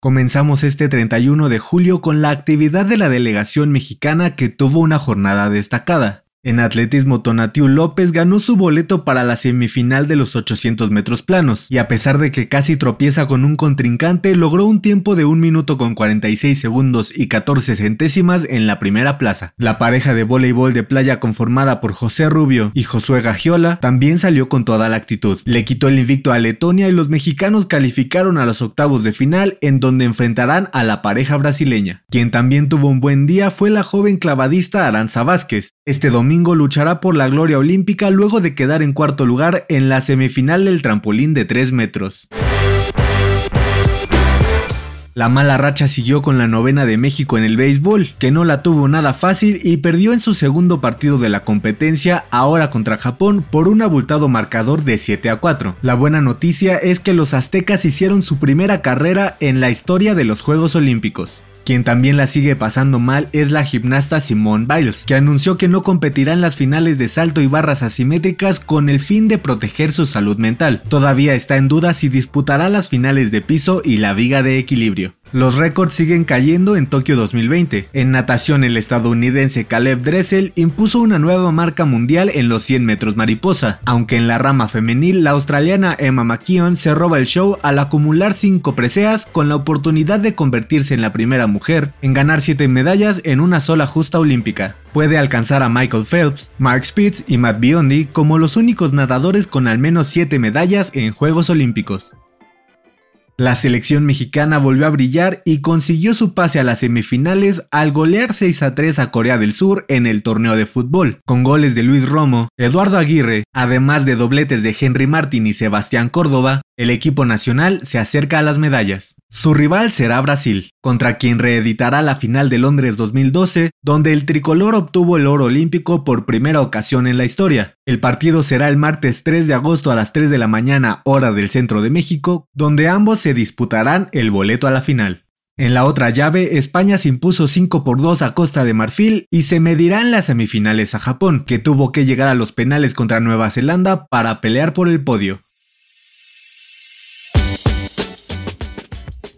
Comenzamos este 31 de julio con la actividad de la delegación mexicana que tuvo una jornada destacada. En atletismo, Tonatiu López ganó su boleto para la semifinal de los 800 metros planos, y a pesar de que casi tropieza con un contrincante, logró un tiempo de 1 minuto con 46 segundos y 14 centésimas en la primera plaza. La pareja de voleibol de playa conformada por José Rubio y Josué Gagiola también salió con toda la actitud. Le quitó el invicto a Letonia y los mexicanos calificaron a los octavos de final en donde enfrentarán a la pareja brasileña. Quien también tuvo un buen día fue la joven clavadista Aranza Vázquez. Este domingo luchará por la gloria olímpica luego de quedar en cuarto lugar en la semifinal del trampolín de 3 metros. La mala racha siguió con la novena de México en el béisbol, que no la tuvo nada fácil y perdió en su segundo partido de la competencia, ahora contra Japón, por un abultado marcador de 7 a 4. La buena noticia es que los aztecas hicieron su primera carrera en la historia de los Juegos Olímpicos. Quien también la sigue pasando mal es la gimnasta Simone Biles, que anunció que no competirá en las finales de salto y barras asimétricas con el fin de proteger su salud mental. Todavía está en duda si disputará las finales de piso y la viga de equilibrio. Los récords siguen cayendo en Tokio 2020. En natación, el estadounidense Caleb Dressel impuso una nueva marca mundial en los 100 metros mariposa, aunque en la rama femenil, la australiana Emma McKeon se roba el show al acumular 5 preseas con la oportunidad de convertirse en la primera mujer en ganar 7 medallas en una sola justa olímpica. Puede alcanzar a Michael Phelps, Mark Spitz y Matt Biondi como los únicos nadadores con al menos 7 medallas en Juegos Olímpicos. La selección mexicana volvió a brillar y consiguió su pase a las semifinales al golear 6 a 3 a Corea del Sur en el torneo de fútbol, con goles de Luis Romo, Eduardo Aguirre, además de dobletes de Henry Martin y Sebastián Córdoba, el equipo nacional se acerca a las medallas. Su rival será Brasil, contra quien reeditará la final de Londres 2012, donde el tricolor obtuvo el oro olímpico por primera ocasión en la historia. El partido será el martes 3 de agosto a las 3 de la mañana hora del centro de México, donde ambos se disputarán el boleto a la final. En la otra llave, España se impuso 5 por 2 a Costa de Marfil y se medirán las semifinales a Japón, que tuvo que llegar a los penales contra Nueva Zelanda para pelear por el podio.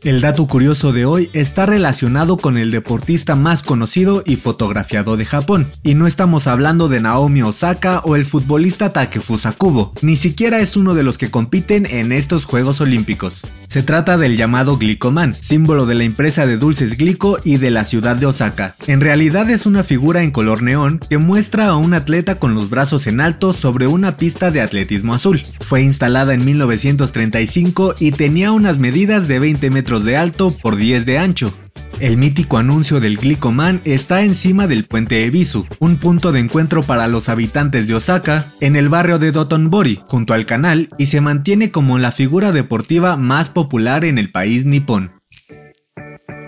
El dato curioso de hoy está relacionado con el deportista más conocido y fotografiado de Japón, y no estamos hablando de Naomi Osaka o el futbolista Takefusa Kubo, ni siquiera es uno de los que compiten en estos Juegos Olímpicos. Se trata del llamado Glicoman, símbolo de la empresa de dulces Glico y de la ciudad de Osaka. En realidad es una figura en color neón que muestra a un atleta con los brazos en alto sobre una pista de atletismo azul. Fue instalada en 1935 y tenía unas medidas de 20 metros de alto por 10 de ancho. El mítico anuncio del Glicoman está encima del puente Ebisu, un punto de encuentro para los habitantes de Osaka, en el barrio de Dotonbori, junto al canal, y se mantiene como la figura deportiva más popular en el país nipón.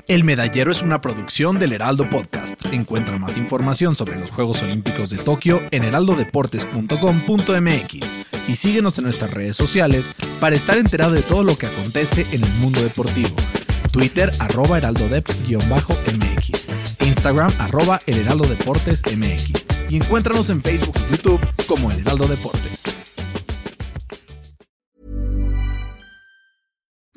El Medallero es una producción del Heraldo Podcast. Encuentra más información sobre los Juegos Olímpicos de Tokio en heraldodeportes.com.mx y síguenos en nuestras redes sociales para estar enterado de todo lo que acontece en el mundo deportivo. Twitter arroba heraldodep-mx, Instagram arroba el heraldo deportes mx y encuéntranos en Facebook y YouTube como el Heraldo Deportes.